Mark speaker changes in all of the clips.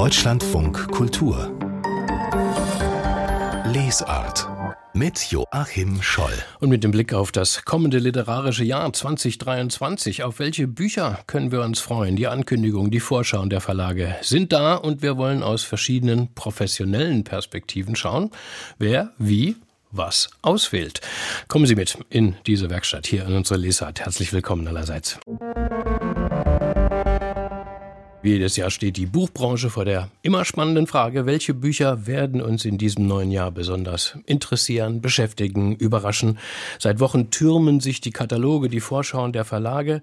Speaker 1: Deutschlandfunk Kultur Lesart mit Joachim Scholl.
Speaker 2: Und mit dem Blick auf das kommende literarische Jahr 2023, auf welche Bücher können wir uns freuen? Die Ankündigung, die Vorschauen der Verlage sind da und wir wollen aus verschiedenen professionellen Perspektiven schauen, wer wie was auswählt. Kommen Sie mit in diese Werkstatt hier in unsere Lesart. Herzlich willkommen allerseits. Wie jedes Jahr steht die Buchbranche vor der immer spannenden Frage, welche Bücher werden uns in diesem neuen Jahr besonders interessieren, beschäftigen, überraschen. Seit Wochen türmen sich die Kataloge, die Vorschauen der Verlage.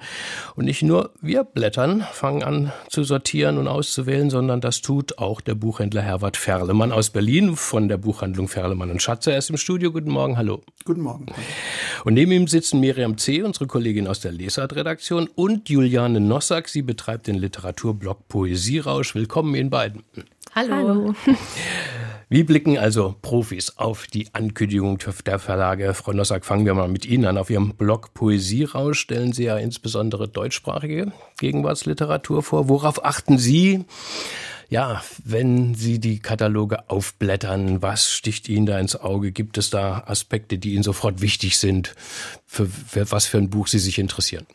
Speaker 2: Und nicht nur wir blättern, fangen an zu sortieren und auszuwählen, sondern das tut auch der Buchhändler Herbert Ferlemann aus Berlin von der Buchhandlung Ferlemann und Schatzer. Er ist im Studio. Guten Morgen, hallo.
Speaker 3: Guten Morgen.
Speaker 2: Und neben ihm sitzen Miriam C., unsere Kollegin aus der Lesart-Redaktion, und Juliane Nossack. Sie betreibt den Literaturblog Blog Poesierausch. Willkommen Ihnen beiden.
Speaker 4: Hallo. Hallo.
Speaker 2: Wie blicken also Profis auf die Ankündigung der Verlage? Frau Nossack, fangen wir mal mit Ihnen an. Auf Ihrem Blog Poesierausch stellen Sie ja insbesondere deutschsprachige Gegenwartsliteratur vor. Worauf achten Sie? Ja, wenn Sie die Kataloge aufblättern, was sticht Ihnen da ins Auge? Gibt es da Aspekte, die Ihnen sofort wichtig sind, für, für was für ein Buch Sie sich interessieren?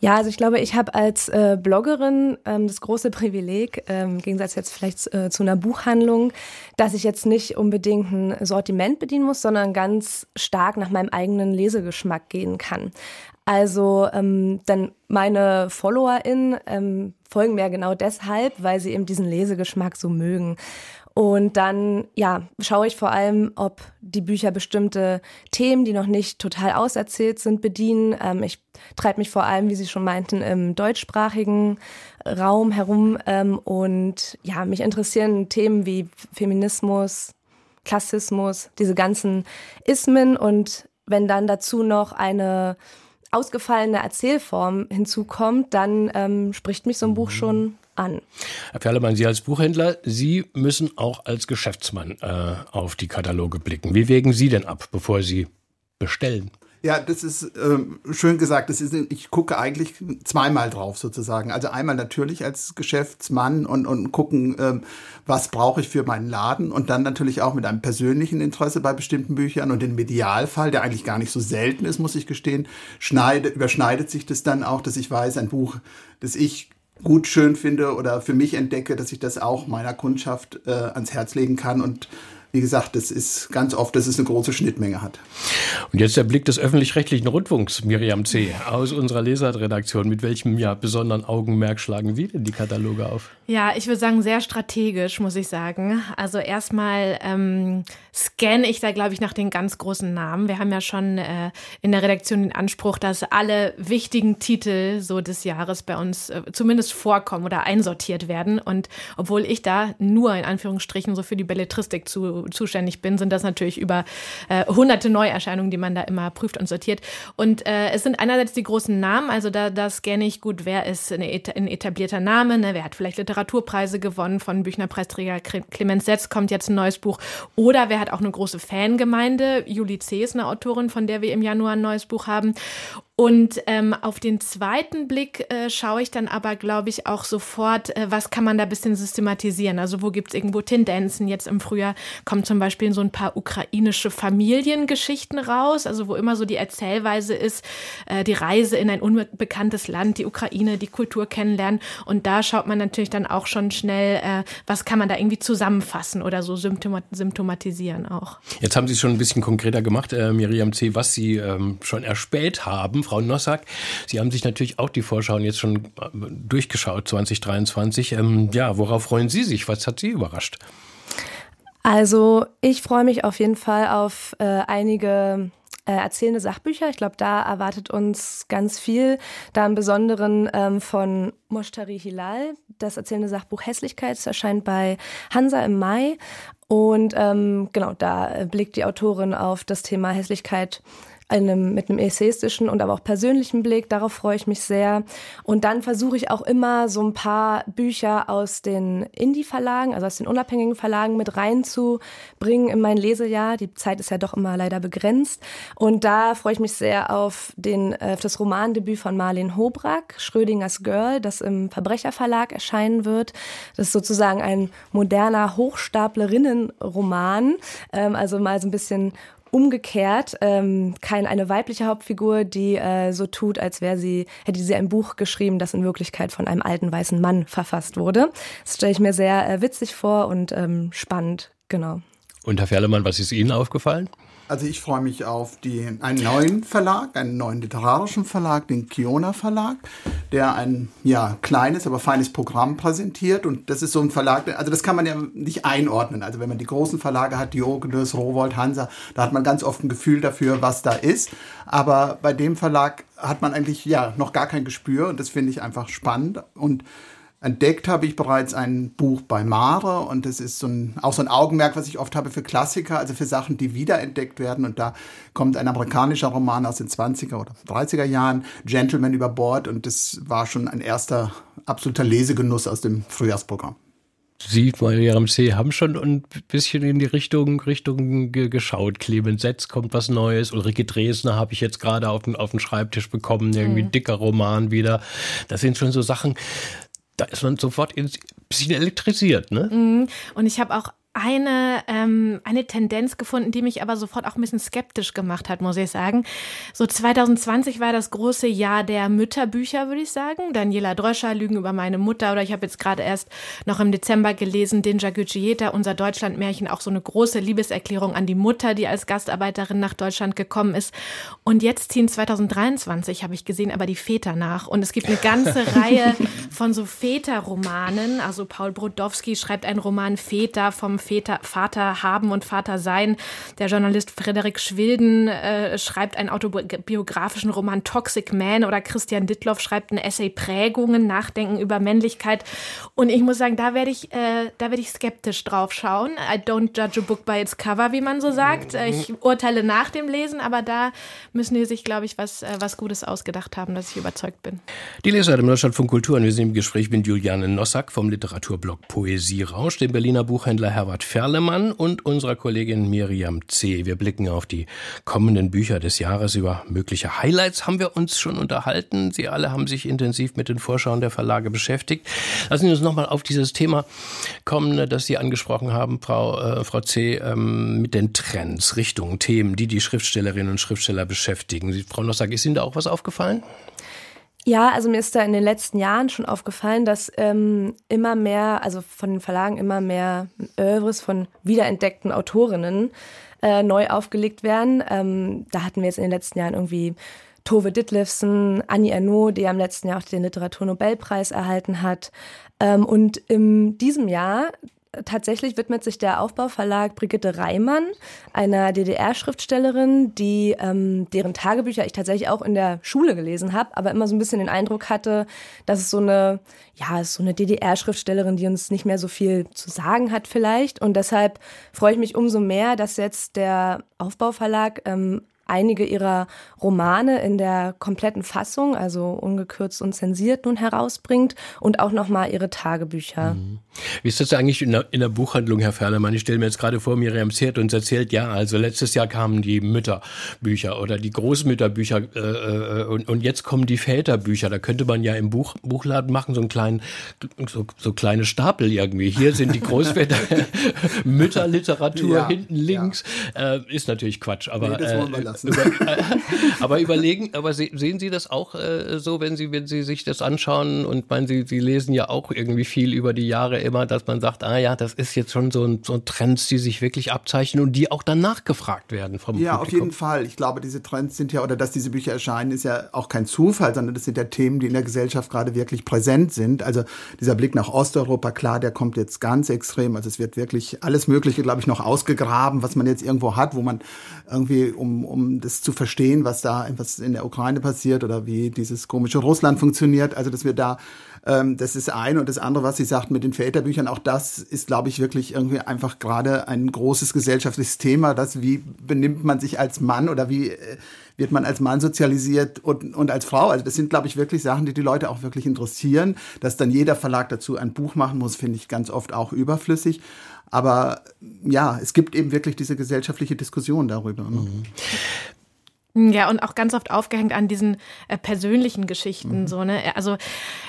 Speaker 4: Ja, also ich glaube, ich habe als äh, Bloggerin ähm, das große Privileg, ähm, im Gegensatz jetzt vielleicht äh, zu einer Buchhandlung, dass ich jetzt nicht unbedingt ein Sortiment bedienen muss, sondern ganz stark nach meinem eigenen Lesegeschmack gehen kann. Also ähm, dann meine FollowerInnen ähm, folgen mir genau deshalb, weil sie eben diesen Lesegeschmack so mögen. Und dann, ja, schaue ich vor allem, ob die Bücher bestimmte Themen, die noch nicht total auserzählt sind, bedienen. Ähm, ich treibe mich vor allem, wie Sie schon meinten, im deutschsprachigen Raum herum. Ähm, und ja, mich interessieren Themen wie Feminismus, Klassismus, diese ganzen Ismen. Und wenn dann dazu noch eine ausgefallene Erzählform hinzukommt, dann ähm, spricht mich so ein Buch schon an.
Speaker 2: Herr Ferlemann, Sie als Buchhändler, Sie müssen auch als Geschäftsmann äh, auf die Kataloge blicken. Wie wägen Sie denn ab, bevor Sie bestellen?
Speaker 3: Ja, das ist ähm, schön gesagt. Das ist, ich gucke eigentlich zweimal drauf sozusagen. Also einmal natürlich als Geschäftsmann und, und gucken, ähm, was brauche ich für meinen Laden und dann natürlich auch mit einem persönlichen Interesse bei bestimmten Büchern und den Medialfall, der eigentlich gar nicht so selten ist, muss ich gestehen, schneide, überschneidet sich das dann auch, dass ich weiß, ein Buch, das ich gut schön finde oder für mich entdecke, dass ich das auch meiner Kundschaft äh, ans Herz legen kann und wie gesagt, das ist ganz oft, dass es eine große Schnittmenge hat.
Speaker 2: Und jetzt der Blick des öffentlich-rechtlichen Rundfunks, Miriam C., aus unserer Lesart-Redaktion. Mit welchem ja, besonderen Augenmerk schlagen Sie denn die Kataloge auf?
Speaker 5: Ja, ich würde sagen, sehr strategisch, muss ich sagen. Also erstmal ähm, scanne ich da, glaube ich, nach den ganz großen Namen. Wir haben ja schon äh, in der Redaktion den Anspruch, dass alle wichtigen Titel so des Jahres bei uns äh, zumindest vorkommen oder einsortiert werden. Und obwohl ich da nur in Anführungsstrichen so für die Belletristik zu zuständig bin, sind das natürlich über äh, hunderte Neuerscheinungen, die man da immer prüft und sortiert. Und äh, es sind einerseits die großen Namen, also da das kenne ich gut, wer ist ein, ein etablierter Name, ne? wer hat vielleicht Literaturpreise gewonnen, von Büchnerpreisträger Clemens Setz kommt jetzt ein neues Buch, oder wer hat auch eine große Fangemeinde, Julie C. ist eine Autorin, von der wir im Januar ein neues Buch haben. Und ähm, auf den zweiten Blick äh, schaue ich dann aber, glaube ich, auch sofort, äh, was kann man da bisschen systematisieren. Also wo gibt es irgendwo Tendenzen? Jetzt im Frühjahr kommen zum Beispiel so ein paar ukrainische Familiengeschichten raus, also wo immer so die Erzählweise ist, äh, die Reise in ein unbekanntes Land, die Ukraine, die Kultur kennenlernen. Und da schaut man natürlich dann auch schon schnell, äh, was kann man da irgendwie zusammenfassen oder so symptomatisieren auch.
Speaker 2: Jetzt haben Sie es schon ein bisschen konkreter gemacht, äh, Miriam C., was Sie ähm, schon erspäht haben Frau Nossack. Sie haben sich natürlich auch die Vorschauen jetzt schon äh, durchgeschaut, 2023. Ähm, ja, worauf freuen Sie sich? Was hat Sie überrascht?
Speaker 4: Also ich freue mich auf jeden Fall auf äh, einige äh, erzählende Sachbücher. Ich glaube, da erwartet uns ganz viel. Da im Besonderen ähm, von Moshtari Hilal, das erzählende Sachbuch Hässlichkeit. Das erscheint bei Hansa im Mai. Und ähm, genau, da blickt die Autorin auf das Thema Hässlichkeit einem, mit einem essayistischen und aber auch persönlichen Blick. Darauf freue ich mich sehr. Und dann versuche ich auch immer so ein paar Bücher aus den Indie-Verlagen, also aus den unabhängigen Verlagen mit reinzubringen in mein Lesejahr. Die Zeit ist ja doch immer leider begrenzt. Und da freue ich mich sehr auf den, auf äh, das Romandebüt von Marlene Hobrack, Schrödingers Girl, das im Verbrecherverlag erscheinen wird. Das ist sozusagen ein moderner Hochstaplerinnenroman. Ähm, also mal so ein bisschen umgekehrt ähm, kein eine weibliche Hauptfigur, die äh, so tut, als wäre sie hätte sie ein Buch geschrieben, das in Wirklichkeit von einem alten weißen Mann verfasst wurde. Das stelle ich mir sehr äh, witzig vor und ähm, spannend, genau.
Speaker 2: Und Herr Ferlemann, was ist Ihnen aufgefallen?
Speaker 3: Also ich freue mich auf die, einen neuen Verlag, einen neuen literarischen Verlag, den Kiona Verlag, der ein ja, kleines, aber feines Programm präsentiert. Und das ist so ein Verlag, also das kann man ja nicht einordnen. Also wenn man die großen Verlage hat, Diogenes, Rowold, Hansa, da hat man ganz oft ein Gefühl dafür, was da ist. Aber bei dem Verlag hat man eigentlich ja noch gar kein Gespür und das finde ich einfach spannend. Und Entdeckt habe ich bereits ein Buch bei Mare und das ist so ein, auch so ein Augenmerk, was ich oft habe für Klassiker, also für Sachen, die wiederentdeckt werden. Und da kommt ein amerikanischer Roman aus den 20er oder 30er Jahren, Gentleman über Bord. Und das war schon ein erster absoluter Lesegenuss aus dem Frühjahrsprogramm.
Speaker 2: Sie, Mariam C., haben schon ein bisschen in die Richtung, Richtung geschaut. Clemens Setz kommt was Neues. Ulrike Dresner habe ich jetzt gerade auf den, auf den Schreibtisch bekommen. Irgendwie mhm. dicker Roman wieder. Das sind schon so Sachen, da ist man sofort ein bisschen elektrisiert, ne?
Speaker 5: Mhm. Und ich habe auch eine, ähm, eine Tendenz gefunden, die mich aber sofort auch ein bisschen skeptisch gemacht hat, muss ich sagen. So 2020 war das große Jahr der Mütterbücher, würde ich sagen. Daniela Dröscher, Lügen über meine Mutter. Oder ich habe jetzt gerade erst noch im Dezember gelesen, Dinja Gücieta, unser Deutschlandmärchen, auch so eine große Liebeserklärung an die Mutter, die als Gastarbeiterin nach Deutschland gekommen ist. Und jetzt ziehen 2023, habe ich gesehen, aber die Väter nach. Und es gibt eine ganze Reihe von so Väterromanen. Also Paul Brodowski schreibt einen Roman Väter vom Väter, Vater haben und Vater sein. Der Journalist Frederik Schwilden äh, schreibt einen autobiografischen Roman Toxic Man oder Christian Dittloff schreibt ein Essay Prägungen, Nachdenken über Männlichkeit. Und ich muss sagen, da werde ich, äh, da werde ich skeptisch drauf schauen. I don't judge a book by its cover, wie man so sagt. Äh, ich urteile nach dem Lesen, aber da müssen die sich, glaube ich, was, äh, was Gutes ausgedacht haben, dass ich überzeugt bin.
Speaker 2: Die Leser im Deutschland von Kultur und wir sind im Gespräch mit Juliane Nossack vom Literaturblog Poesie Rausch, dem Berliner Buchhändler Herbert Herbert Ferlemann und unserer Kollegin Miriam C. Wir blicken auf die kommenden Bücher des Jahres. Über mögliche Highlights haben wir uns schon unterhalten. Sie alle haben sich intensiv mit den Vorschauen der Verlage beschäftigt. Lassen Sie uns nochmal auf dieses Thema kommen, das Sie angesprochen haben, Frau, äh, Frau C., ähm, mit den Trends, Richtungen, Themen, die die Schriftstellerinnen und Schriftsteller beschäftigen. Frau Nossack, ist Ihnen da auch was aufgefallen?
Speaker 4: Ja, also mir ist da in den letzten Jahren schon aufgefallen, dass ähm, immer mehr, also von den Verlagen immer mehr Oeuvres von wiederentdeckten Autorinnen äh, neu aufgelegt werden. Ähm, da hatten wir jetzt in den letzten Jahren irgendwie Tove Ditlevsen, Annie Ernaux, die am letzten Jahr auch den Literaturnobelpreis erhalten hat. Ähm, und in diesem Jahr tatsächlich widmet sich der Aufbauverlag Brigitte Reimann, einer DDR-Schriftstellerin, die ähm, deren Tagebücher ich tatsächlich auch in der Schule gelesen habe, aber immer so ein bisschen den Eindruck hatte, dass es so eine, ja, so eine DDR-Schriftstellerin, die uns nicht mehr so viel zu sagen hat vielleicht. Und deshalb freue ich mich umso mehr, dass jetzt der Aufbauverlag ähm, einige ihrer Romane in der kompletten Fassung, also ungekürzt und zensiert nun herausbringt und auch nochmal ihre Tagebücher. Mhm.
Speaker 2: Wie ist das eigentlich in der, in der Buchhandlung, Herr Ferlemann? Ich stelle mir jetzt gerade vor, Miriam Zert uns erzählt, ja, also letztes Jahr kamen die Mütterbücher oder die Großmütterbücher äh, äh, und, und jetzt kommen die Väterbücher. Da könnte man ja im Buch, Buchladen machen, so einen kleinen, so, so kleine Stapel irgendwie. Hier sind die Großväter, Mütterliteratur ja, hinten links. Ja. Äh, ist natürlich Quatsch, aber, nee, äh, über, aber überlegen, aber sehen Sie das auch äh, so, wenn Sie, wenn Sie sich das anschauen und meinen, Sie, Sie lesen ja auch irgendwie viel über die Jahre immer, dass man sagt, ah ja, das ist jetzt schon so ein, so ein Trends, die sich wirklich abzeichnen und die auch dann nachgefragt werden vom
Speaker 3: Ja,
Speaker 2: Publikum.
Speaker 3: auf jeden Fall. Ich glaube, diese Trends sind ja, oder dass diese Bücher erscheinen, ist ja auch kein Zufall, sondern das sind ja Themen, die in der Gesellschaft gerade wirklich präsent sind. Also dieser Blick nach Osteuropa, klar, der kommt jetzt ganz extrem. Also es wird wirklich alles Mögliche, glaube ich, noch ausgegraben, was man jetzt irgendwo hat, wo man irgendwie, um, um das zu verstehen, was da was in der Ukraine passiert oder wie dieses komische Russland funktioniert. Also dass wir da Ähm, das ist eine und das andere, was Sie sagt mit den Väterbüchern, auch das ist, glaube ich, wirklich irgendwie einfach gerade ein großes gesellschaftliches Thema, das wie benimmt man sich als Mann oder wie äh, wird man als Mann sozialisiert und, und als Frau. Also das sind, glaube ich, wirklich Sachen, die die Leute auch wirklich interessieren. Dass dann jeder Verlag dazu ein Buch machen muss, finde ich ganz oft auch überflüssig. Aber ja, es gibt eben wirklich diese gesellschaftliche Diskussion darüber. Ne? Mhm.
Speaker 5: Ja, und auch ganz oft aufgehängt an diesen äh, persönlichen Geschichten. Mhm. So, ne? Also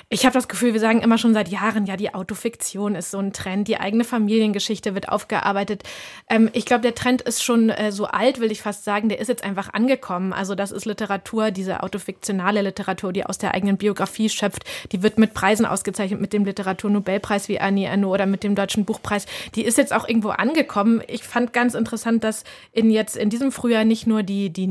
Speaker 5: ich habe das Gefühl, wir sagen immer schon seit Jahren, ja, die Autofiktion ist so ein Trend, die eigene Familiengeschichte wird aufgearbeitet. Ähm, ich glaube, der Trend ist schon äh, so alt, will ich fast sagen, der ist jetzt einfach angekommen. Also das ist Literatur, diese autofiktionale Literatur, die aus der eigenen Biografie schöpft, die wird mit Preisen ausgezeichnet, mit dem Literaturnobelpreis wie Annie Ernaux oder mit dem Deutschen Buchpreis. Die ist jetzt auch irgendwo angekommen. Ich fand ganz interessant, dass in jetzt in diesem Frühjahr nicht nur die, die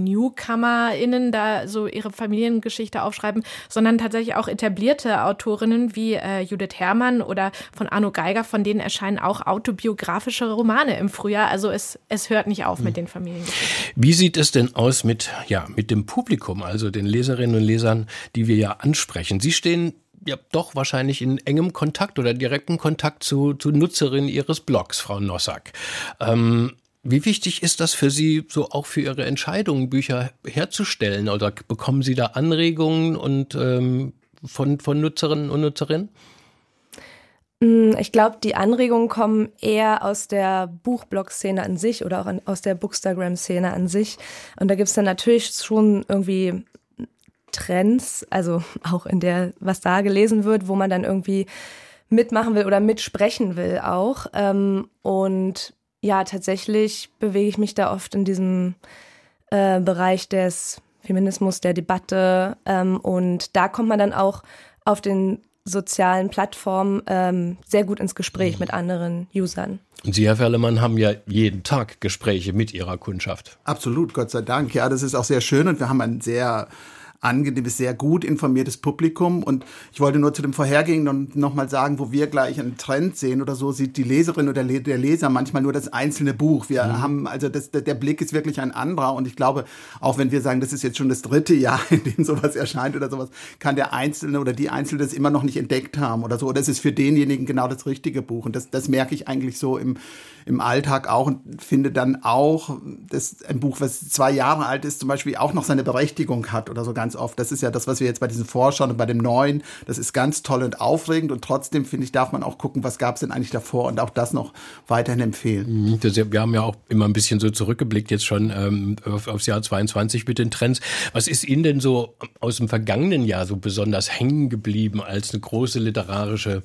Speaker 5: NewcomerInnen da so ihre Familiengeschichte aufschreiben, sondern tatsächlich auch etablierte Autorinnen wie äh, Judith Herrmann oder von Arno Geiger, von denen erscheinen auch autobiografische Romane im Frühjahr. Also es, es hört nicht auf mit den Familiengeschichten.
Speaker 2: Wie sieht es denn aus mit, ja, mit dem Publikum, also den Leserinnen und Lesern, die wir ja ansprechen? Sie stehen ja doch wahrscheinlich in engem Kontakt oder direkten Kontakt zu, zu Nutzerinnen Ihres Blogs, Frau Nossack. Ähm, wie wichtig ist das für Sie, so auch für Ihre Entscheidungen, Bücher herzustellen? Oder bekommen Sie da Anregungen und ähm, von, von Nutzerinnen und Nutzerinnen?
Speaker 4: Mm, ich glaube, die Anregungen kommen eher aus der Buchblog-Szene an sich oder auch aus der Bookstagram-Szene an sich. Und da gibt es dann natürlich schon irgendwie Trends, also auch in der, was da gelesen wird, wo man dann irgendwie mitmachen will oder mitsprechen will auch. Ähm, und ja, tatsächlich bewege ich mich da oft in diesem äh, Bereich des Feminismus, der Debatte. Ähm, und da kommt man dann auch auf den sozialen Plattformen ähm, sehr gut ins Gespräch mhm. mit anderen Usern.
Speaker 2: Und Sie, Herr Ferlemann, haben ja jeden Tag Gespräche mit Ihrer Kundschaft.
Speaker 3: Absolut, Gott sei Dank. Ja, das ist auch sehr schön und wir haben ein sehr angenehmes, sehr gut informiertes Publikum. Und ich wollte nur zu dem vorhergehenden noch mal sagen, wo wir gleich einen Trend sehen oder so, sieht die Leserin oder der Leser manchmal nur das einzelne Buch. Wir mhm. haben, also das, der Blick ist wirklich ein anderer. Und ich glaube, auch wenn wir sagen, das ist jetzt schon das dritte Jahr, in dem sowas erscheint oder sowas, kann der Einzelne oder die Einzelne das immer noch nicht entdeckt haben oder so. Oder es ist für denjenigen genau das richtige Buch. Und das, das merke ich eigentlich so im, im Alltag auch und finde dann auch, dass ein Buch, was zwei Jahre alt ist, zum Beispiel auch noch seine Berechtigung hat oder so ganz oft. Das ist ja das, was wir jetzt bei diesen Forschern und bei dem Neuen, das ist ganz toll und aufregend und trotzdem, finde ich, darf man auch gucken, was gab es denn eigentlich davor und auch das noch weiterhin empfehlen.
Speaker 2: Mhm, wir haben ja auch immer ein bisschen so zurückgeblickt jetzt schon ähm, auf, aufs Jahr 22 mit den Trends. Was ist Ihnen denn so aus dem vergangenen Jahr so besonders hängen geblieben als eine große literarische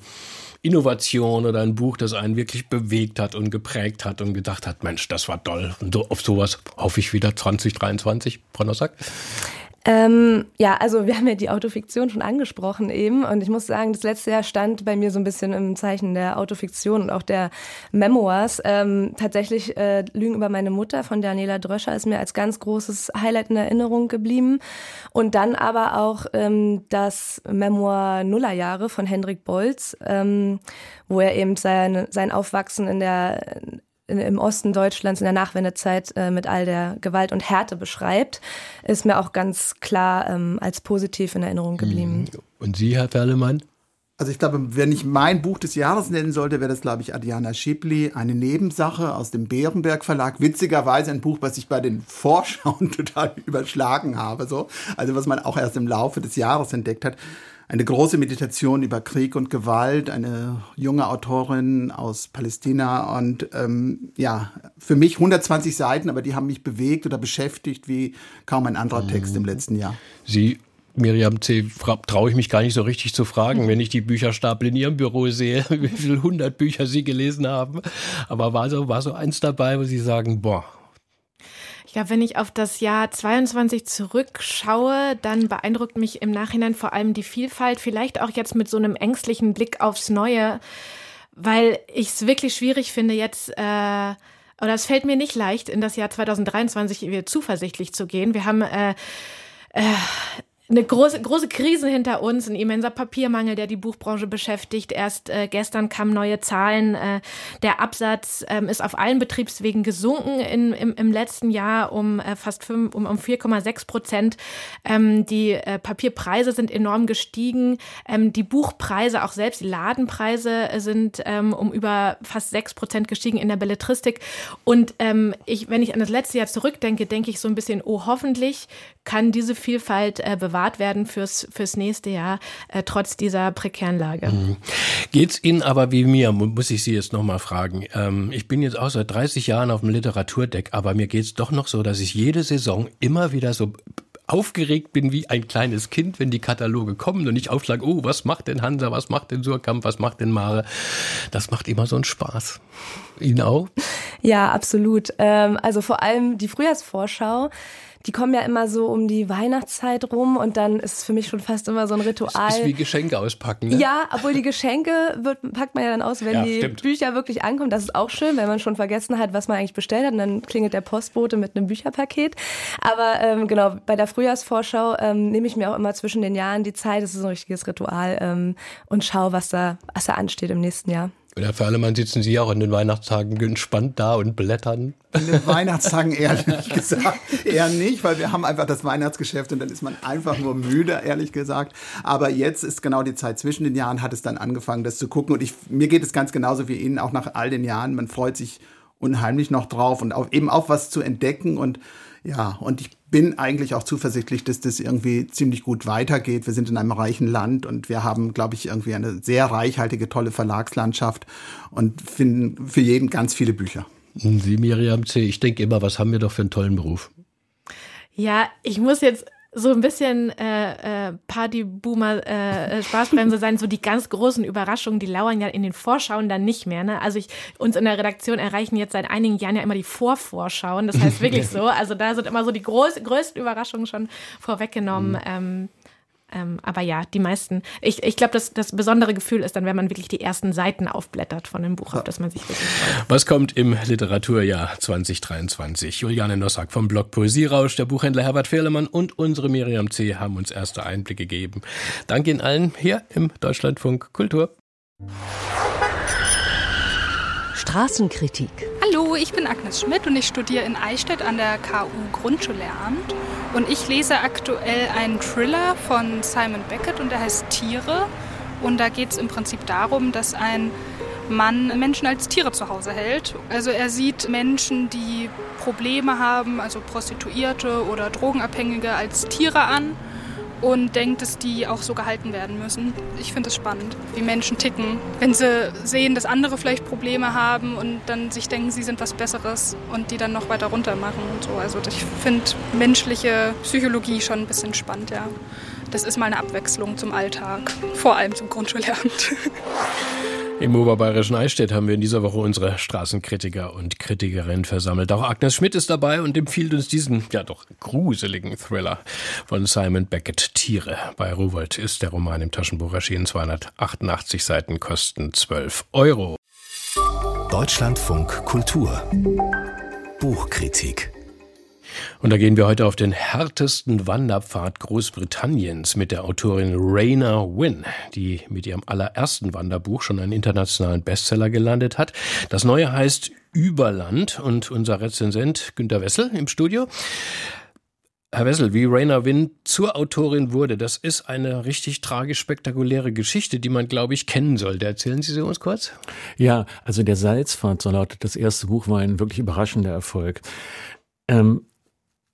Speaker 2: Innovation oder ein Buch, das einen wirklich bewegt hat und geprägt hat und gedacht hat, Mensch, das war toll. Und so, auf sowas hoffe ich wieder 2023, Frau Nossack.
Speaker 4: Ähm, ja, also wir haben ja die Autofiktion schon angesprochen eben und ich muss sagen, das letzte Jahr stand bei mir so ein bisschen im Zeichen der Autofiktion und auch der Memoirs. Ähm, tatsächlich äh, Lügen über meine Mutter von Daniela Dröscher ist mir als ganz großes Highlight in Erinnerung geblieben und dann aber auch ähm, das Memoir Nullerjahre von Hendrik Bolz, ähm, wo er eben sein, sein Aufwachsen in der im Osten Deutschlands in der Nachwendezeit äh, mit all der Gewalt und Härte beschreibt, ist mir auch ganz klar ähm, als positiv in Erinnerung geblieben. Mhm.
Speaker 2: Und Sie, Herr Perlemann?
Speaker 3: Also ich glaube, wenn ich mein Buch des Jahres nennen sollte, wäre das, glaube ich, Adriana Schibli, eine Nebensache aus dem Bärenberg Verlag. Witzigerweise ein Buch, was ich bei den Vorschauen total überschlagen habe. So. Also was man auch erst im Laufe des Jahres entdeckt hat eine große Meditation über Krieg und Gewalt, eine junge Autorin aus Palästina und ähm, ja, für mich 120 Seiten, aber die haben mich bewegt oder beschäftigt wie kaum ein anderer Text im letzten Jahr.
Speaker 2: Sie Miriam C. traue ich mich gar nicht so richtig zu fragen, wenn ich die Bücherstapel in Ihrem Büro sehe, wie viele hundert Bücher Sie gelesen haben. Aber war so, war so eins dabei, wo Sie sagen, boah,
Speaker 5: glaube, wenn ich auf das Jahr 22 zurückschaue, dann beeindruckt mich im Nachhinein vor allem die Vielfalt, vielleicht auch jetzt mit so einem ängstlichen Blick aufs Neue, weil ich es wirklich schwierig finde, jetzt, äh, oder es fällt mir nicht leicht, in das Jahr 2023 zuversichtlich zu gehen. Wir haben äh, äh, eine große, große Krise hinter uns, ein immenser Papiermangel, der die Buchbranche beschäftigt. Erst äh, gestern kamen neue Zahlen. Äh, der Absatz ähm, ist auf allen Betriebswegen gesunken in, im, im letzten Jahr um äh, fast fünf, um, um 4,6 Prozent. Ähm, die äh, Papierpreise sind enorm gestiegen. Ähm, die Buchpreise, auch selbst die Ladenpreise äh, sind ähm, um über fast sechs Prozent gestiegen in der Belletristik. Und ähm, ich, wenn ich an das letzte Jahr zurückdenke, denke ich so ein bisschen, oh, hoffentlich kann diese Vielfalt äh, bewahrt werden fürs, fürs nächste Jahr, äh, trotz dieser prekären Lage. Mhm.
Speaker 2: Geht's Ihnen aber wie mir, muss ich Sie jetzt nochmal fragen. Ähm, ich bin jetzt auch seit 30 Jahren auf dem Literaturdeck, aber mir geht's doch noch so, dass ich jede Saison immer wieder so aufgeregt bin wie ein kleines Kind, wenn die Kataloge kommen und ich aufschlage, oh, was macht denn Hansa, was macht denn Surkamp, was macht denn Mare. Das macht immer so einen Spaß. Ihnen auch?
Speaker 4: Ja, absolut. Ähm, also vor allem die Frühjahrsvorschau die kommen ja immer so um die Weihnachtszeit rum und dann ist es für mich schon fast immer so ein Ritual. Das
Speaker 2: ist wie Geschenke auspacken. Ne?
Speaker 4: Ja, obwohl die Geschenke wird, packt man ja dann aus, wenn ja, die stimmt. Bücher wirklich ankommen. Das ist auch schön, wenn man schon vergessen hat, was man eigentlich bestellt hat und dann klingelt der Postbote mit einem Bücherpaket. Aber ähm, genau, bei der Frühjahrsvorschau ähm, nehme ich mir auch immer zwischen den Jahren die Zeit, das ist ein richtiges Ritual ähm, und schaue, was da, was da ansteht im nächsten Jahr.
Speaker 2: Oder für alle Mann sitzen Sie auch in den Weihnachtstagen entspannt da und blättern?
Speaker 3: In den Weihnachtstagen ehrlich gesagt eher nicht, weil wir haben einfach das Weihnachtsgeschäft und dann ist man einfach nur müde, ehrlich gesagt. Aber jetzt ist genau die Zeit zwischen den Jahren, hat es dann angefangen, das zu gucken. Und ich, mir geht es ganz genauso wie Ihnen, auch nach all den Jahren. Man freut sich unheimlich noch drauf und auch, eben auch was zu entdecken und ja, und ich bin eigentlich auch zuversichtlich, dass das irgendwie ziemlich gut weitergeht. Wir sind in einem reichen Land und wir haben, glaube ich, irgendwie eine sehr reichhaltige, tolle Verlagslandschaft und finden für jeden ganz viele Bücher.
Speaker 2: Sie, Miriam C., ich denke immer, was haben wir doch für einen tollen Beruf?
Speaker 5: Ja, ich muss jetzt so ein bisschen äh, äh, Partyboomer äh, äh, Spaßbremse sein, so die ganz großen Überraschungen, die lauern ja in den Vorschauen dann nicht mehr. Ne? Also ich, uns in der Redaktion erreichen jetzt seit einigen Jahren ja immer die Vorvorschauen. Das heißt wirklich so. Also da sind immer so die groß, größten Überraschungen schon vorweggenommen. Mhm. Ähm, ähm, aber ja, die meisten. Ich, ich glaube, das, das besondere Gefühl ist dann, wenn man wirklich die ersten Seiten aufblättert von dem Buch, auf das man sich wirklich freut.
Speaker 2: Was kommt im Literaturjahr 2023? Juliane Nossack vom Blog Poesierausch, der Buchhändler Herbert Fehlemann und unsere Miriam C. haben uns erste Einblicke gegeben. Danke Ihnen allen hier im Deutschlandfunk Kultur.
Speaker 6: Straßenkritik.
Speaker 7: Hallo, ich bin Agnes Schmidt und ich studiere in Eichstätt an der KU Grundschullehramt. Und ich lese aktuell einen Thriller von Simon Beckett und der heißt Tiere. Und da geht es im Prinzip darum, dass ein Mann Menschen als Tiere zu Hause hält. Also er sieht Menschen, die Probleme haben, also Prostituierte oder Drogenabhängige als Tiere an und denkt, dass die auch so gehalten werden müssen. Ich finde es spannend, wie Menschen ticken, wenn sie sehen, dass andere vielleicht Probleme haben und dann sich denken, sie sind was Besseres und die dann noch weiter runter machen und so. Also ich finde menschliche Psychologie schon ein bisschen spannend, ja. Das ist mal eine Abwechslung zum Alltag, vor allem zum Grundschullehramt.
Speaker 2: Im oberbayerischen Eichstätt haben wir in dieser Woche unsere Straßenkritiker und Kritikerinnen versammelt. Auch Agnes Schmidt ist dabei und empfiehlt uns diesen, ja doch, gruseligen Thriller von Simon Beckett, Tiere. Bei Rowold ist der Roman im Taschenbuch erschienen. 288 Seiten kosten 12 Euro.
Speaker 1: Deutschlandfunk Kultur Buchkritik
Speaker 2: und da gehen wir heute auf den härtesten Wanderpfad Großbritanniens mit der Autorin Raina Wynn, die mit ihrem allerersten Wanderbuch schon einen internationalen Bestseller gelandet hat. Das neue heißt Überland und unser Rezensent Günter Wessel im Studio. Herr Wessel, wie Raina Wynn zur Autorin wurde, das ist eine richtig tragisch spektakuläre Geschichte, die man, glaube ich, kennen sollte. Erzählen Sie sie uns kurz?
Speaker 8: Ja, also der Salzpfad, so lautet das erste Buch, war ein wirklich überraschender Erfolg. Ähm,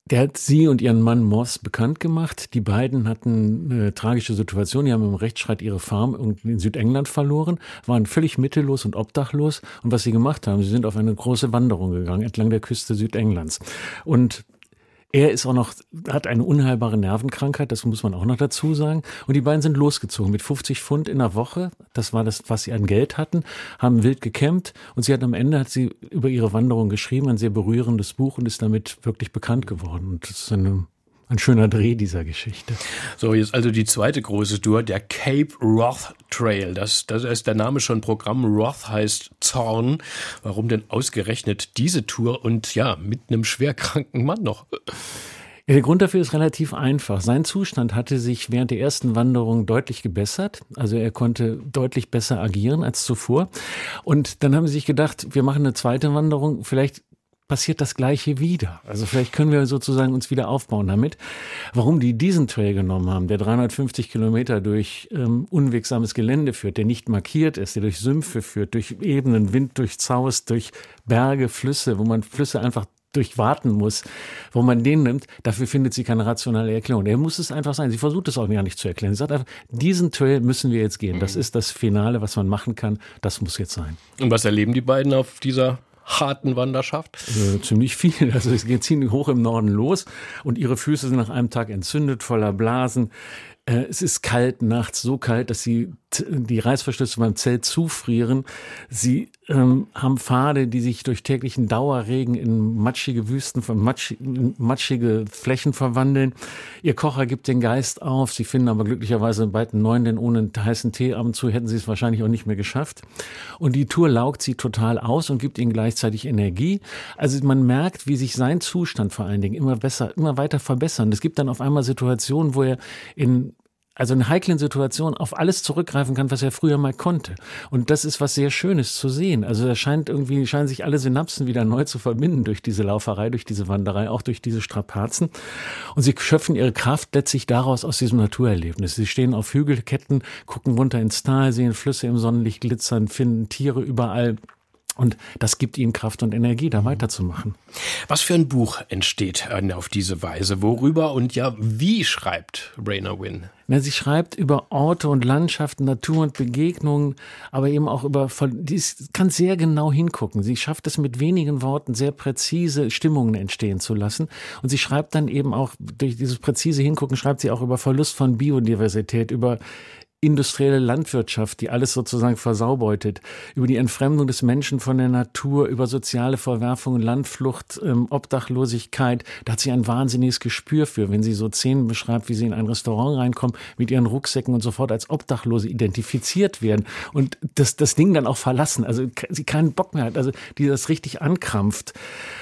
Speaker 8: der hat sie und ihren Mann Moss bekannt gemacht. Die beiden hatten eine tragische Situation. Die haben im Rechtsstreit ihre Farm in Südengland verloren, waren völlig mittellos und obdachlos. Und was sie gemacht haben, sie sind auf eine große Wanderung gegangen entlang der Küste Südenglands. Und er ist auch noch, hat eine unheilbare Nervenkrankheit, das muss man auch noch dazu sagen. Und die beiden sind losgezogen mit 50 Pfund in der Woche. Das war das, was sie an Geld hatten, haben wild gecampt und sie hat am Ende hat sie über ihre Wanderung geschrieben, ein sehr berührendes Buch und ist damit wirklich bekannt geworden. Und das ist eine ein schöner Dreh dieser Geschichte.
Speaker 2: So, jetzt also die zweite große Tour, der Cape Roth Trail. Das, das ist der Name schon Programm. Roth heißt Zorn. Warum denn ausgerechnet diese Tour und ja, mit einem schwerkranken Mann noch?
Speaker 8: der Grund dafür ist relativ einfach. Sein Zustand hatte sich während der ersten Wanderung deutlich gebessert. Also er konnte deutlich besser agieren als zuvor. Und dann haben sie sich gedacht, wir machen eine zweite Wanderung. Vielleicht passiert das Gleiche wieder. Also vielleicht können wir sozusagen uns wieder aufbauen damit. Warum die diesen Trail genommen haben, der 350 Kilometer durch ähm, unwegsames Gelände führt, der nicht markiert ist, der durch Sümpfe führt, durch Ebenen, Wind durchzaust, durch Berge, Flüsse, wo man Flüsse einfach durchwarten muss, wo man den nimmt, dafür findet sie keine rationale Erklärung. Er muss es einfach sein. Sie versucht es auch gar nicht zu erklären. Sie sagt einfach, diesen Trail müssen wir jetzt gehen. Das mhm. ist das Finale, was man machen kann. Das muss jetzt sein.
Speaker 2: Und was erleben die beiden auf dieser harten Wanderschaft?
Speaker 8: Äh, ziemlich viel. Also es geht ziemlich hoch im Norden los und ihre Füße sind nach einem Tag entzündet, voller Blasen. Äh, es ist kalt nachts, so kalt, dass sie die Reißverschlüsse beim Zelt zufrieren. Sie ähm, haben Pfade, die sich durch täglichen Dauerregen in matschige Wüsten, matsch, matschige Flächen verwandeln. Ihr Kocher gibt den Geist auf. Sie finden aber glücklicherweise bald einen neuen, denn ohne einen heißen Tee ab und zu hätten sie es wahrscheinlich auch nicht mehr geschafft. Und die Tour laugt sie total aus und gibt ihnen gleichzeitig Energie. Also man merkt, wie sich sein Zustand vor allen Dingen immer besser, immer weiter verbessert. Es gibt dann auf einmal Situationen, wo er in also in heiklen Situationen auf alles zurückgreifen kann, was er früher mal konnte. Und das ist was sehr Schönes zu sehen. Also da scheint irgendwie, scheinen sich alle Synapsen wieder neu zu verbinden durch diese Lauferei, durch diese Wanderei, auch durch diese Strapazen. Und sie schöpfen ihre Kraft letztlich daraus aus diesem Naturerlebnis. Sie stehen auf Hügelketten, gucken runter ins Tal, sehen Flüsse im Sonnenlicht glitzern, finden Tiere überall. Und das gibt ihnen Kraft und Energie, da weiterzumachen.
Speaker 2: Was für ein Buch entsteht auf diese Weise? Worüber und ja, wie schreibt Rainer Wynn?
Speaker 8: Na, sie schreibt über Orte und Landschaften, Natur und Begegnungen, aber eben auch über, die kann sehr genau hingucken. Sie schafft es mit wenigen Worten sehr präzise Stimmungen entstehen zu lassen. Und sie schreibt dann eben auch, durch dieses präzise Hingucken, schreibt sie auch über Verlust von Biodiversität, über industrielle Landwirtschaft, die alles sozusagen versaubeutet, über die Entfremdung des Menschen von der Natur, über soziale Verwerfungen, Landflucht, ähm, Obdachlosigkeit. Da hat sie ein wahnsinniges Gespür für, wenn sie so Szenen beschreibt, wie sie in ein Restaurant reinkommen mit ihren Rucksäcken und sofort als Obdachlose identifiziert werden und das, das Ding dann auch verlassen. Also sie keinen Bock mehr hat, also die das richtig ankrampft.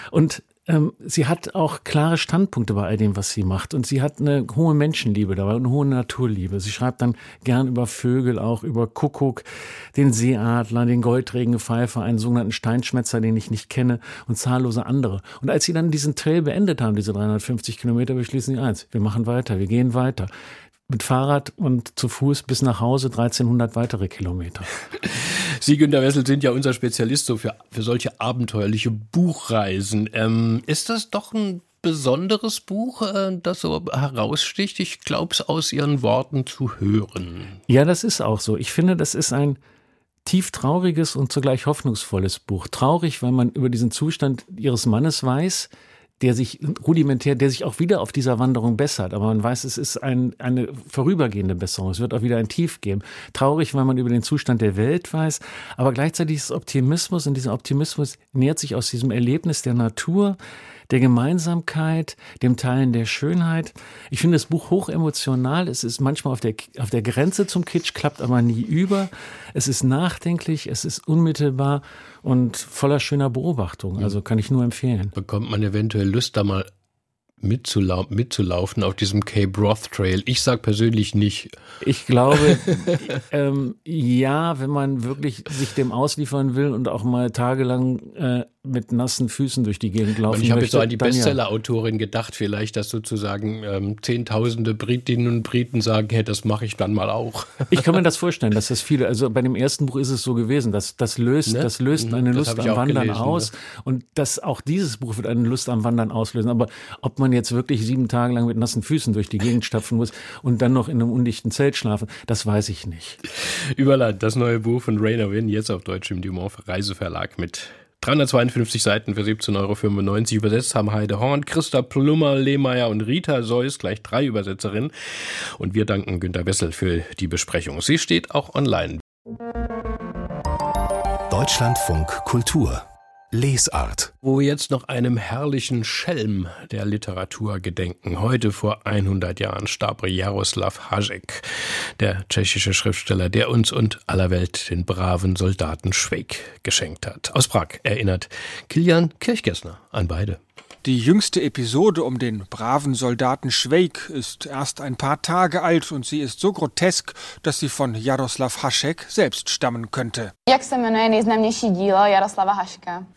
Speaker 8: Und ähm, sie hat auch klare Standpunkte bei all dem, was sie macht. Und sie hat eine hohe Menschenliebe dabei und eine hohe Naturliebe. Sie schreibt dann gern über Vögel, auch über Kuckuck, den Seeadler, den Goldregenpfeifer, einen sogenannten Steinschmetzer, den ich nicht kenne und zahllose andere. Und als sie dann diesen Trail beendet haben, diese 350 Kilometer, beschließen sie eins. Wir machen weiter, wir gehen weiter mit Fahrrad und zu Fuß bis nach Hause 1300 weitere Kilometer.
Speaker 2: Sie, Günter Wessel, sind ja unser Spezialist so für, für solche abenteuerliche Buchreisen. Ähm, ist das doch ein besonderes Buch, äh, das so heraussticht? Ich glaube es aus Ihren Worten zu hören.
Speaker 8: Ja, das ist auch so. Ich finde, das ist ein tief trauriges und zugleich hoffnungsvolles Buch. Traurig, weil man über diesen Zustand ihres Mannes weiß, der sich rudimentär, der sich auch wieder auf dieser Wanderung bessert. Aber man weiß, es ist ein, eine vorübergehende Besserung. Es wird auch wieder ein Tief geben. Traurig, weil man über den Zustand der Welt weiß. Aber gleichzeitig ist Optimismus und dieser Optimismus nähert sich aus diesem Erlebnis der Natur, der Gemeinsamkeit, dem Teilen der Schönheit. Ich finde das Buch hoch emotional. Es ist manchmal auf der, auf der Grenze zum Kitsch, klappt aber nie über. Es ist nachdenklich, es ist unmittelbar und voller schöner Beobachtung. Also kann ich nur empfehlen.
Speaker 2: Bekommt man eventuell Lust, da mal mitzulau mitzulaufen auf diesem Cape Roth Trail? Ich sag persönlich nicht.
Speaker 8: Ich glaube, ähm, ja, wenn man wirklich sich dem ausliefern will und auch mal tagelang äh, mit nassen Füßen durch die Gegend laufen. Und
Speaker 2: ich habe jetzt so an die Bestseller-Autorin gedacht, vielleicht, dass sozusagen ähm, Zehntausende Britinnen und Briten sagen, hey, das mache ich dann mal auch.
Speaker 8: Ich kann mir das vorstellen, dass das viele, also bei dem ersten Buch ist es so gewesen, dass das löst, ne? das löst mhm, eine das Lust am Wandern gelesen, aus ne? und dass auch dieses Buch wird eine Lust am Wandern auslösen. Aber ob man jetzt wirklich sieben Tage lang mit nassen Füßen durch die Gegend stapfen muss und dann noch in einem undichten Zelt schlafen, das weiß ich nicht.
Speaker 2: Überland, das neue Buch von Rainer Wynn, jetzt auf Deutsch im Dumont Reiseverlag mit 352 Seiten für 17,95 Euro übersetzt haben Heide Horn, Christa Plummer, Lehmeier und Rita Seuss, gleich drei Übersetzerinnen. Und wir danken Günter Wessel für die Besprechung. Sie steht auch online.
Speaker 1: Deutschlandfunk Kultur Lesart.
Speaker 2: Wo wir jetzt noch einem herrlichen Schelm der Literatur gedenken. Heute vor 100 Jahren starb Jaroslav Hašek, der tschechische Schriftsteller, der uns und aller Welt den braven Soldaten Schweig geschenkt hat. Aus Prag erinnert Kilian Kirchgessner an beide.
Speaker 9: Die jüngste Episode um den braven Soldaten Schweik ist erst ein paar Tage alt und sie ist so grotesk, dass sie von Jaroslav Hašek selbst stammen könnte.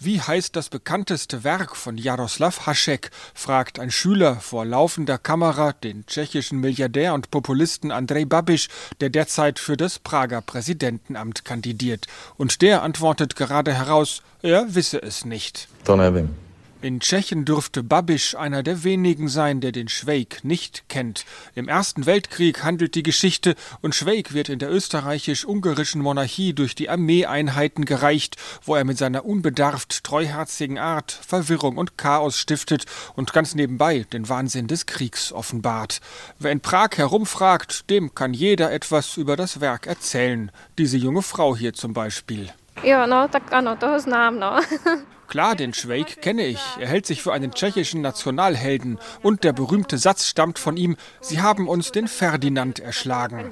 Speaker 9: Wie heißt das bekannteste Werk von Jaroslav Hašek? fragt ein Schüler vor laufender Kamera den tschechischen Milliardär und Populisten Andrej Babiš, der derzeit für das Prager Präsidentenamt kandidiert. Und der antwortet gerade heraus, er wisse es nicht.
Speaker 10: Nevím.
Speaker 9: In Tschechien dürfte Babiš einer der wenigen sein, der den Schweig nicht kennt. Im Ersten Weltkrieg handelt die Geschichte und Schweig wird in der österreichisch-ungarischen Monarchie durch die Armeeeinheiten gereicht, wo er mit seiner unbedarft treuherzigen Art Verwirrung und Chaos stiftet und ganz nebenbei den Wahnsinn des Kriegs offenbart. Wer in Prag herumfragt, dem kann jeder etwas über das Werk erzählen. Diese junge Frau hier zum Beispiel.
Speaker 11: Ja, no, tak ano, toho znám, no.
Speaker 9: Klar, den Schweig kenne ich. Er hält sich für einen tschechischen Nationalhelden. Und der berühmte Satz stammt von ihm: Sie haben uns den Ferdinand erschlagen.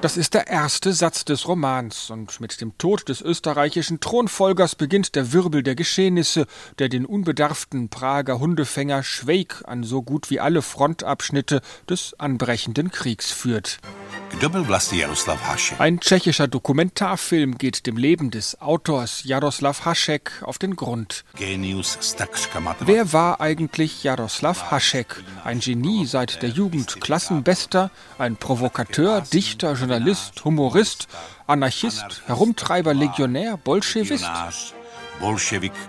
Speaker 9: Das ist der erste Satz des Romans. Und mit dem Tod des österreichischen Thronfolgers beginnt der Wirbel der Geschehnisse, der den unbedarften Prager Hundefänger Schweig an so gut wie alle Frontabschnitte des anbrechenden Kriegs führt. Ein tschechischer Dokumentarfilm geht dem Leben des Autors Jaroslav Hašek auf den Grund. Wer war eigentlich Jaroslav Hašek? Ein Genie seit der Jugend, Klassenbester, ein Provokateur, Dichter, Journalist, Humorist, Anarchist, Herumtreiber, Legionär, Bolschewist?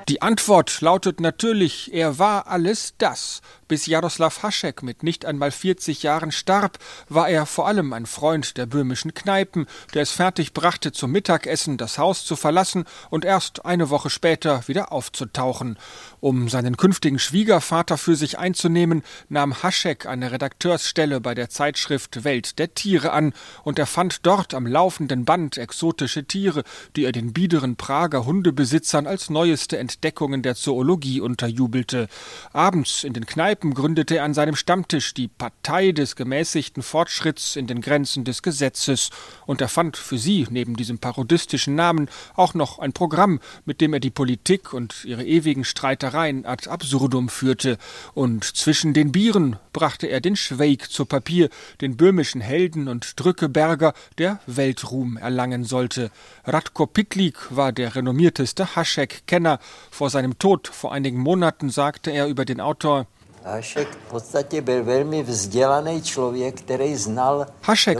Speaker 9: Die Antwort lautet natürlich, er war alles das. Bis Jaroslav Hašek mit nicht einmal 40 Jahren starb, war er vor allem ein Freund der böhmischen Kneipen, der es fertig brachte, zum Mittagessen das Haus zu verlassen und erst eine Woche später wieder aufzutauchen. Um seinen künftigen Schwiegervater für sich einzunehmen, nahm Hašek eine Redakteursstelle bei der Zeitschrift Welt der Tiere an und er fand dort am laufenden Band exotische Tiere, die er den biederen Prager Hundebesitzern als neueste Entdeckungen der Zoologie unterjubelte. Abends in den Kneipen Kneipen gründete er an seinem Stammtisch die Partei des gemäßigten Fortschritts in den Grenzen des Gesetzes und er fand für sie neben diesem parodistischen Namen auch noch ein Programm, mit dem er die Politik und ihre ewigen Streitereien ad absurdum führte. Und zwischen den Bieren brachte er den Schweig zu Papier, den böhmischen Helden und Drückeberger, der Weltruhm erlangen sollte. Radko Pitlik war der renommierteste Haschek-Kenner. Vor seinem Tod vor einigen Monaten sagte er über den Autor Hašek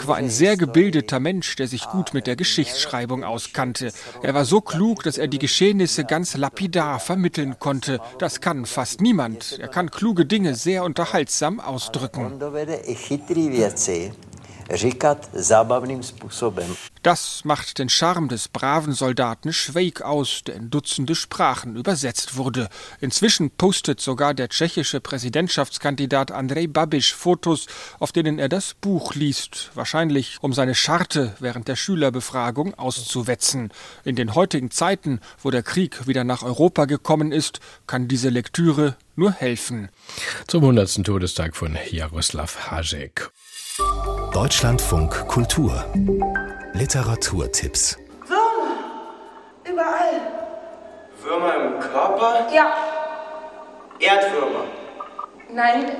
Speaker 9: war ein sehr gebildeter Mensch, der sich gut mit der Geschichtsschreibung auskannte. Er war so klug, dass er die Geschehnisse ganz lapidar vermitteln konnte. Das kann fast niemand. Er kann kluge Dinge sehr unterhaltsam ausdrücken. Das macht den Charme des braven Soldaten Schweig aus, der in Dutzende Sprachen übersetzt wurde. Inzwischen postet sogar der tschechische Präsidentschaftskandidat Andrej Babiš Fotos, auf denen er das Buch liest, wahrscheinlich um seine Scharte während der Schülerbefragung auszuwetzen. In den heutigen Zeiten, wo der Krieg wieder nach Europa gekommen ist, kann diese Lektüre nur helfen.
Speaker 2: Zum 100. Todestag von Jaroslav Hašek.
Speaker 1: Deutschlandfunk Kultur Literaturtipps
Speaker 12: Würmer. Überall.
Speaker 13: Würmer im Körper?
Speaker 12: Ja.
Speaker 13: Erdwürmer?
Speaker 12: Nein,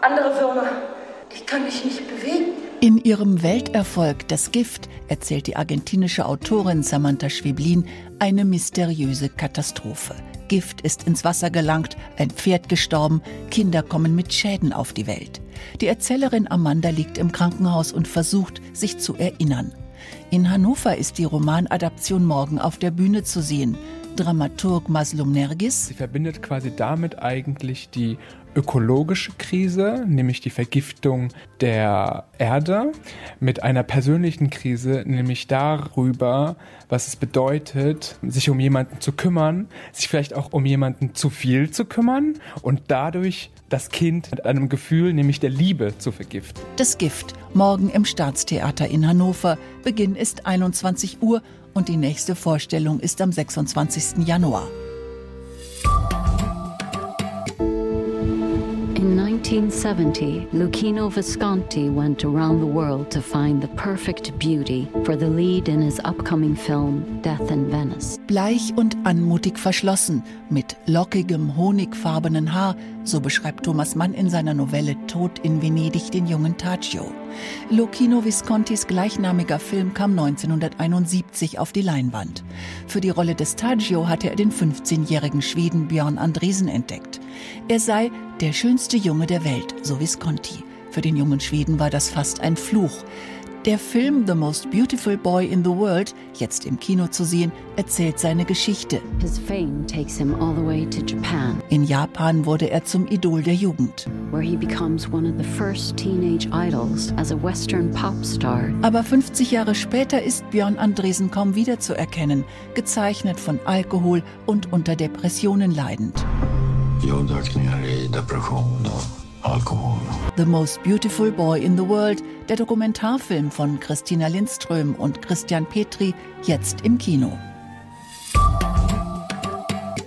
Speaker 12: andere Würmer. Ich kann mich nicht bewegen.
Speaker 14: In ihrem Welterfolg Das Gift erzählt die argentinische Autorin Samantha Schweblin eine mysteriöse Katastrophe. Gift ist ins Wasser gelangt, ein Pferd gestorben, Kinder kommen mit Schäden auf die Welt. Die Erzählerin Amanda liegt im Krankenhaus und versucht, sich zu erinnern. In Hannover ist die Romanadaption morgen auf der Bühne zu sehen. Dramaturg Maslum Nergis.
Speaker 15: Sie verbindet quasi damit eigentlich die ökologische Krise, nämlich die Vergiftung der Erde, mit einer persönlichen Krise, nämlich darüber, was es bedeutet, sich um jemanden zu kümmern, sich vielleicht auch um jemanden zu viel zu kümmern und dadurch das Kind mit einem Gefühl, nämlich der Liebe, zu vergiften.
Speaker 14: Das Gift, morgen im Staatstheater in Hannover. Beginn ist 21 Uhr und die nächste Vorstellung ist am 26. Januar.
Speaker 6: In
Speaker 10: 1970, Lucchino Visconti went around the world to find the perfect beauty for the lead in his upcoming film Death in Venice.
Speaker 14: Bleich und anmutig verschlossen, mit lockigem, honigfarbenen Haar, so beschreibt Thomas Mann in seiner Novelle Tod in Venedig den jungen Taccio. Lucchino Viscontis gleichnamiger Film kam 1971 auf die Leinwand. Für die Rolle des Taccio hatte er den 15-jährigen Schweden Björn Andresen entdeckt. Er sei der schönste Junge der Welt, so Visconti. Für den jungen Schweden war das fast ein Fluch. Der Film The Most Beautiful Boy in the World, jetzt im Kino zu sehen, erzählt seine Geschichte. In Japan wurde er zum Idol der Jugend. Aber 50 Jahre später ist Björn Andresen kaum wiederzuerkennen, gezeichnet von Alkohol und unter Depressionen leidend. Alkohol. The Most Beautiful Boy in the World, der Dokumentarfilm von Christina Lindström und Christian Petri, jetzt im Kino.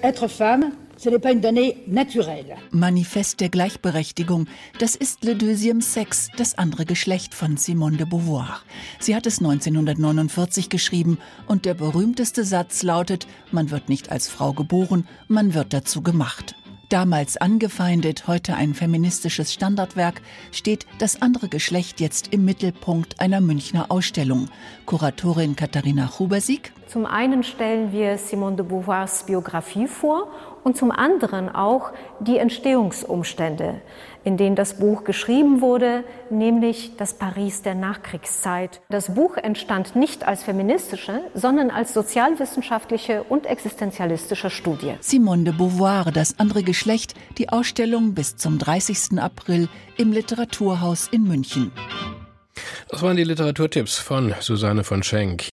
Speaker 16: Être femme, ce n'est pas une donnée naturelle.
Speaker 14: Manifest der Gleichberechtigung, das ist Le Deuxième Sex, das andere Geschlecht von Simone de Beauvoir. Sie hat es 1949 geschrieben und der berühmteste Satz lautet, man wird nicht als Frau geboren, man wird dazu gemacht. Damals angefeindet, heute ein feministisches Standardwerk, steht das andere Geschlecht jetzt im Mittelpunkt einer Münchner Ausstellung. Kuratorin Katharina Hubersieg.
Speaker 17: Zum einen stellen wir Simone de Beauvoirs Biografie vor und zum anderen auch die Entstehungsumstände, in denen das Buch geschrieben wurde, nämlich das Paris der Nachkriegszeit. Das Buch entstand nicht als feministische, sondern als sozialwissenschaftliche und existenzialistische Studie.
Speaker 14: Simone de Beauvoir, das andere Geschlecht, die Ausstellung bis zum 30. April im Literaturhaus in München.
Speaker 2: Das waren die Literaturtipps von Susanne von Schenk.